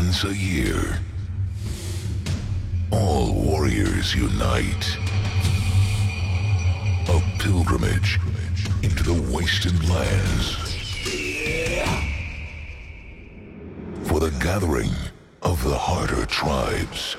once a year. All warriors unite. A pilgrimage into the wasted lands. For the gathering of the harder tribes.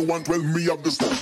You want? tell me of the stuff.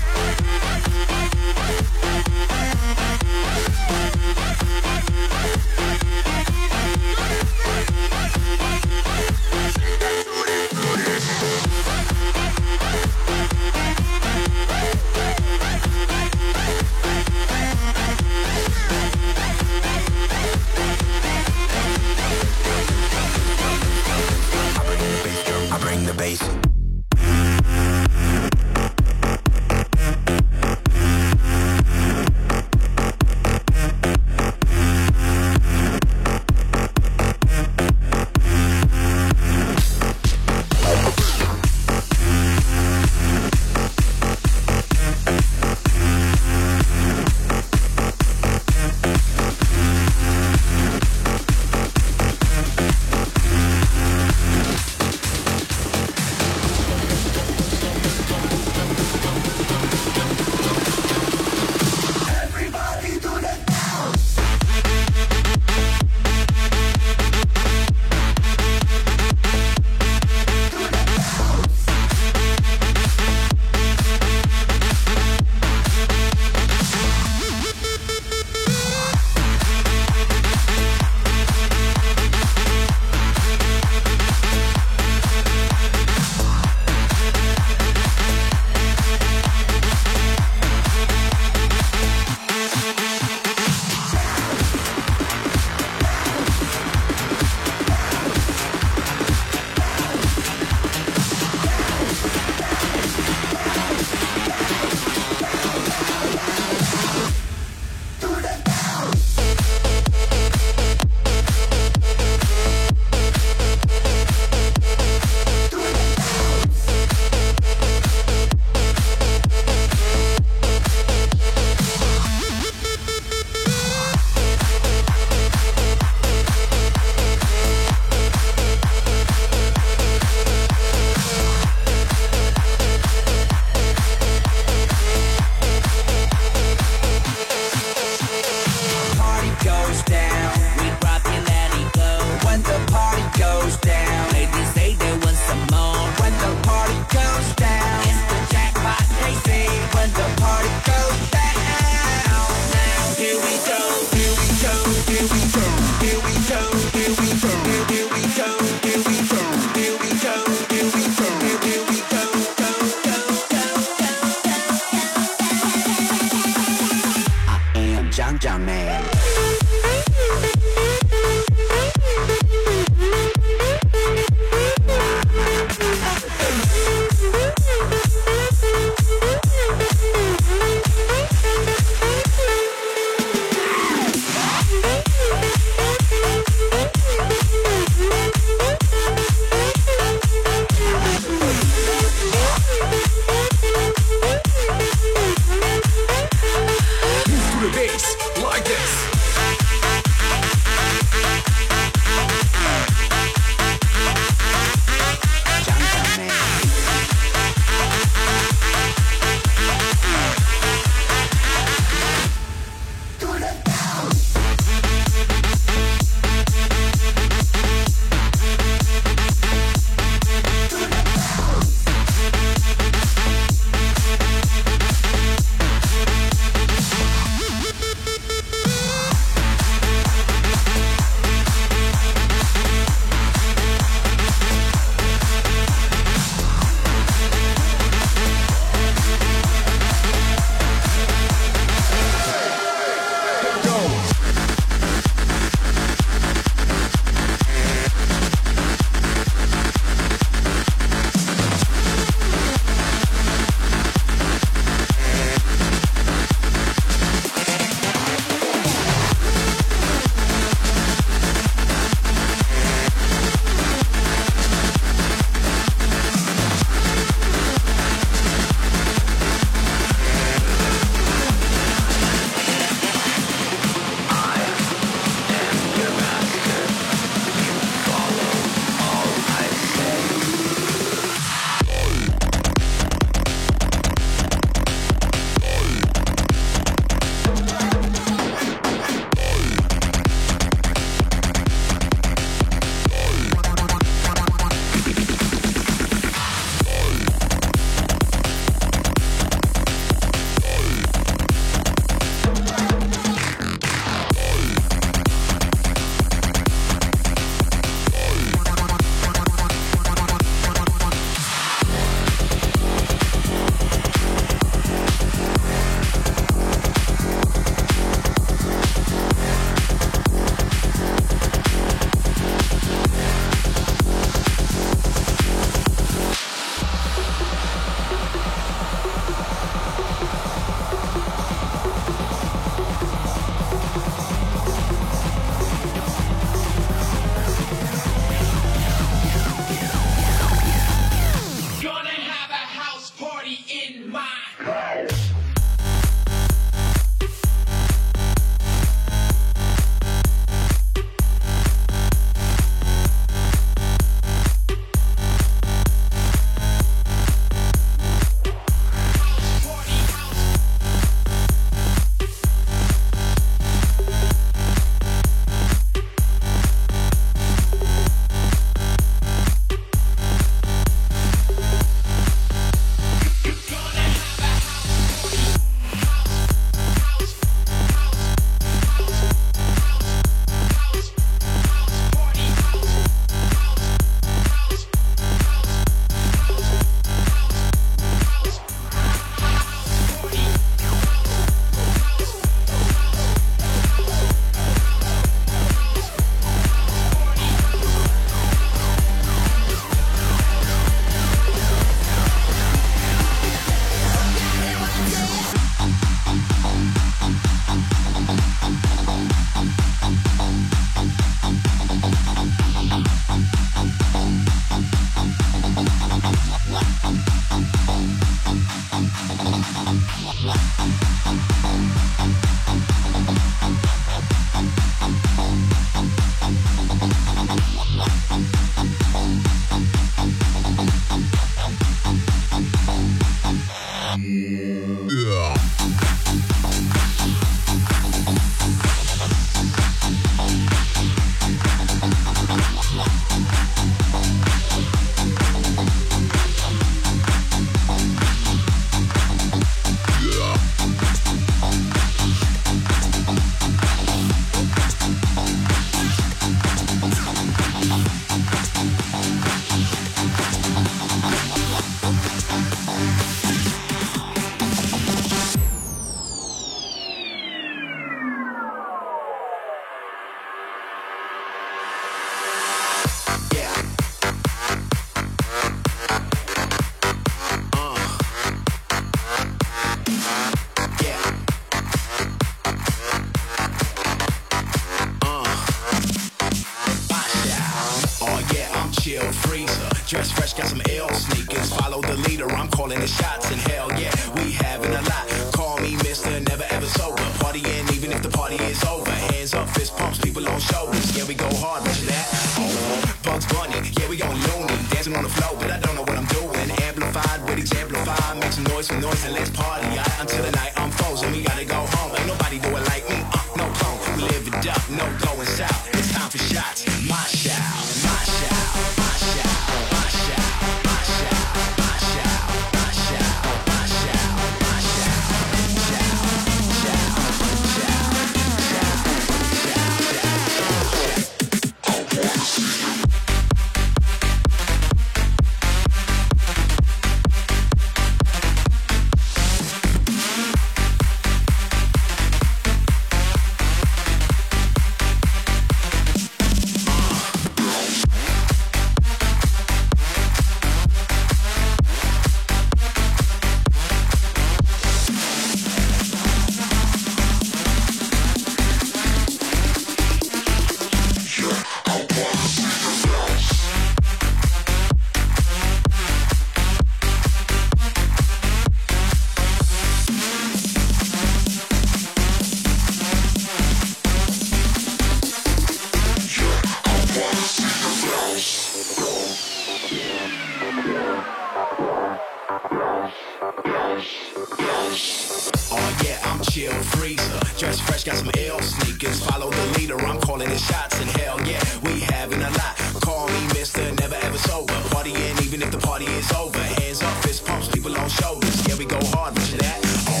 Oh yeah, I'm chill freezer. Dress fresh, got some L sneakers. Follow the leader, I'm calling the shots. And hell yeah, we having a lot. Call me Mr. Never Ever Sober. Partying even if the party is over. Hands up, fist pumps, people on shoulders. Yeah, we go hard, Roger that. Oh,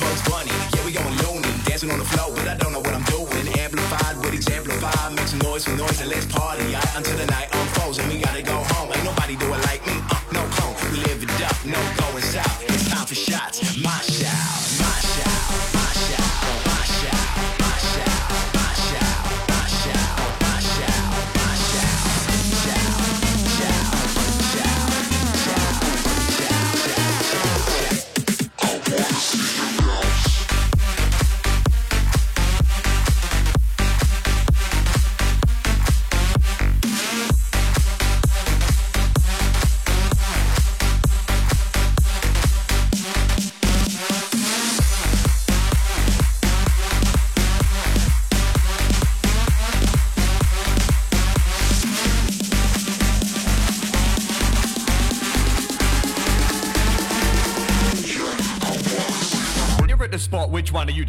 Bugs Bunny, yeah, we going loony. Dancing on the floor, but I don't know what I'm doing. Amplified with exemplified. Make some noise for noise and let's party. Yeah, until the night unfolds and we gotta go home.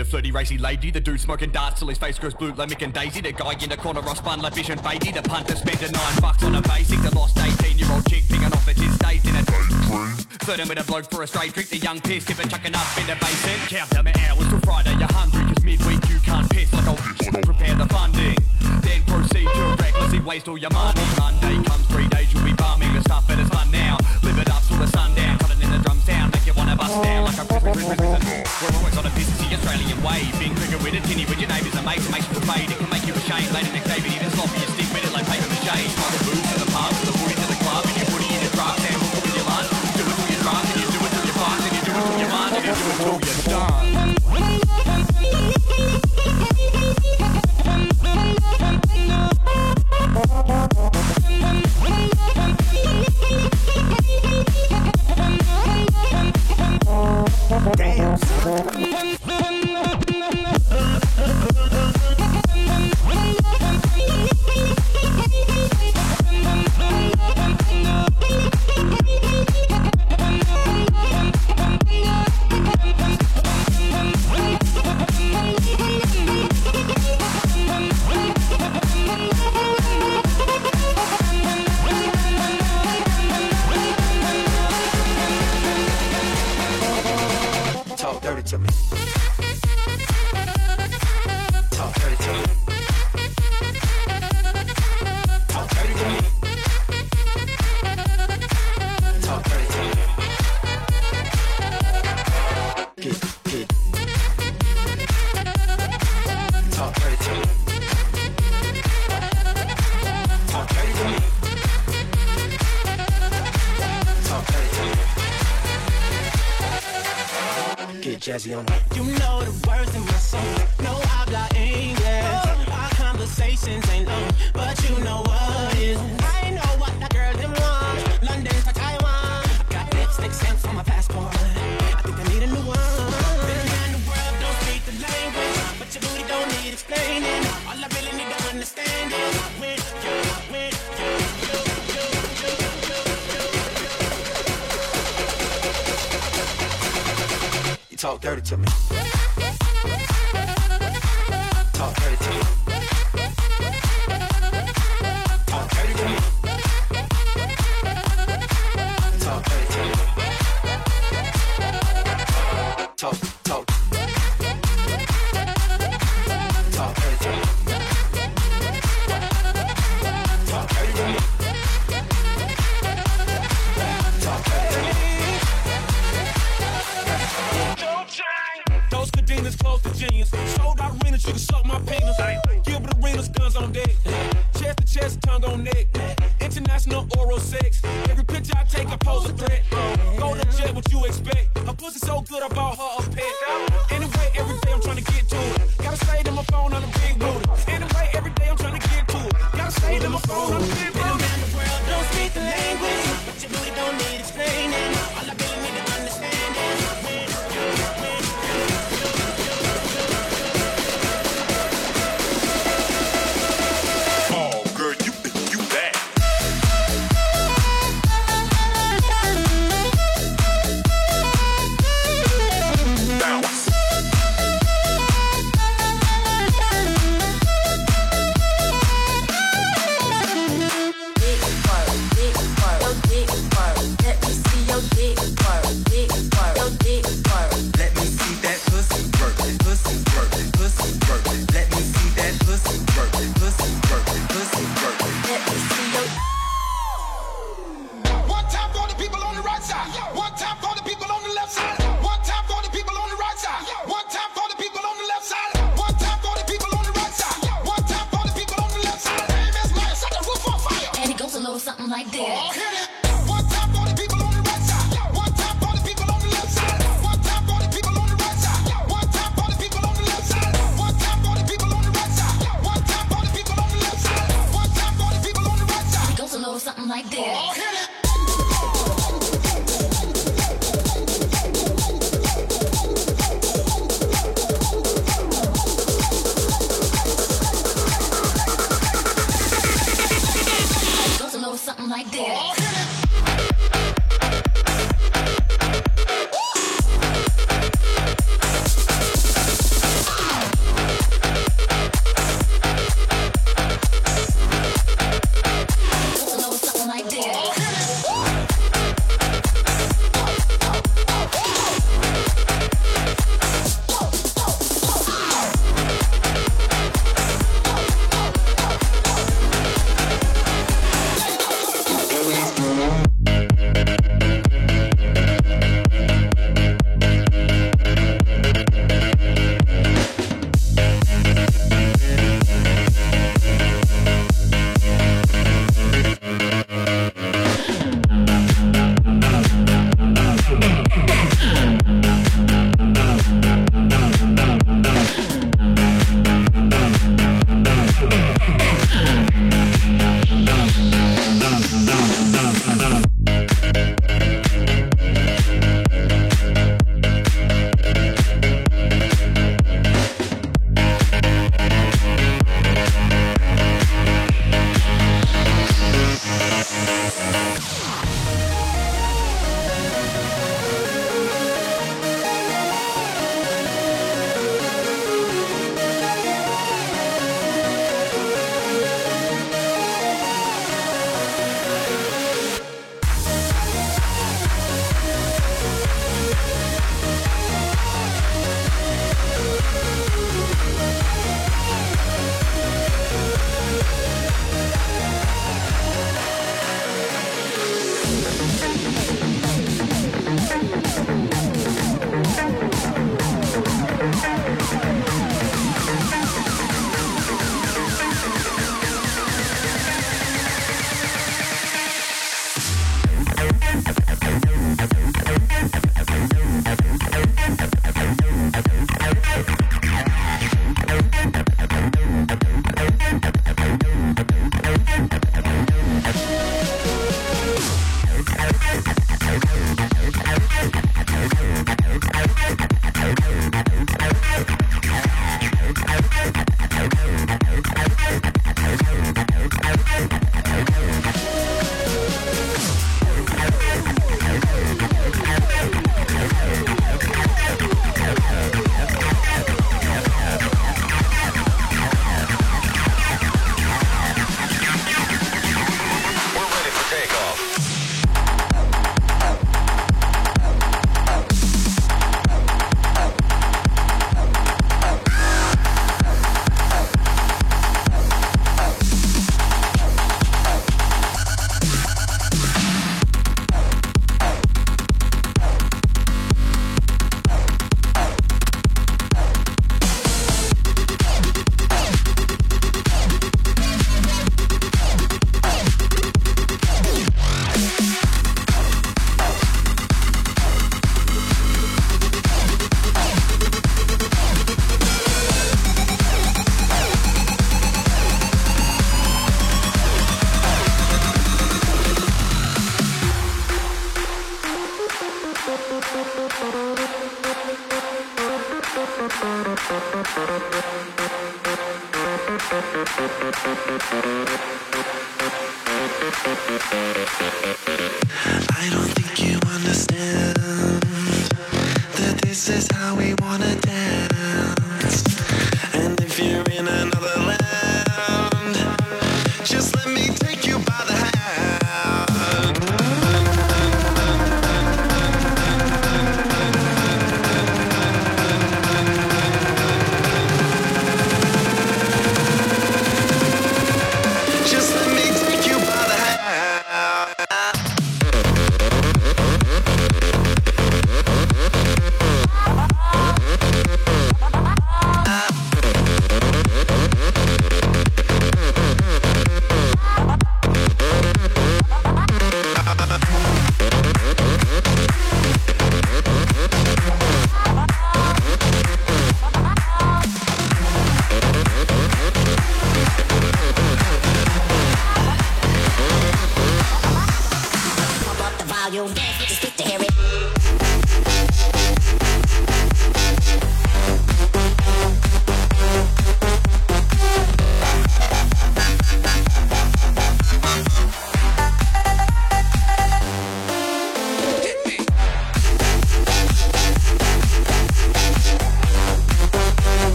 The flirty, racy lady, the dude smoking darts till his face goes blue like Mick and Daisy, the guy in the corner Ross bun like and Beatty, the punter spent a nine bucks on a basic, the lost 18 year old chick picking off at his stage in a Flirting with a bloke for a straight drink, the young piss skipper chucking up in the basin. Count down the hours till Friday, you're hungry, cause midweek you can't piss. Like I'll prepare the funding. Then proceed to waste all your money. Monday comes three days, you'll be bumming the stuff, but it's fun now. Live it up till the sundown, cutting in the drum sound, make you wanna bust down like a prison, prison, prison. We're always on a business, the Australian way. Being trigger with a tinny with your neighbours and mates, makes you fade. It can make you ashamed. Later next day, but even sloppy, you stick with it like paper mache. From the booze to the pub, the booty to the club, and you put it in your truck, and with your lunch. Do it till you're drunk, and you do it till you're fucked, and you do it till you're and you do it till you're done. Graziano.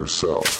Yourself.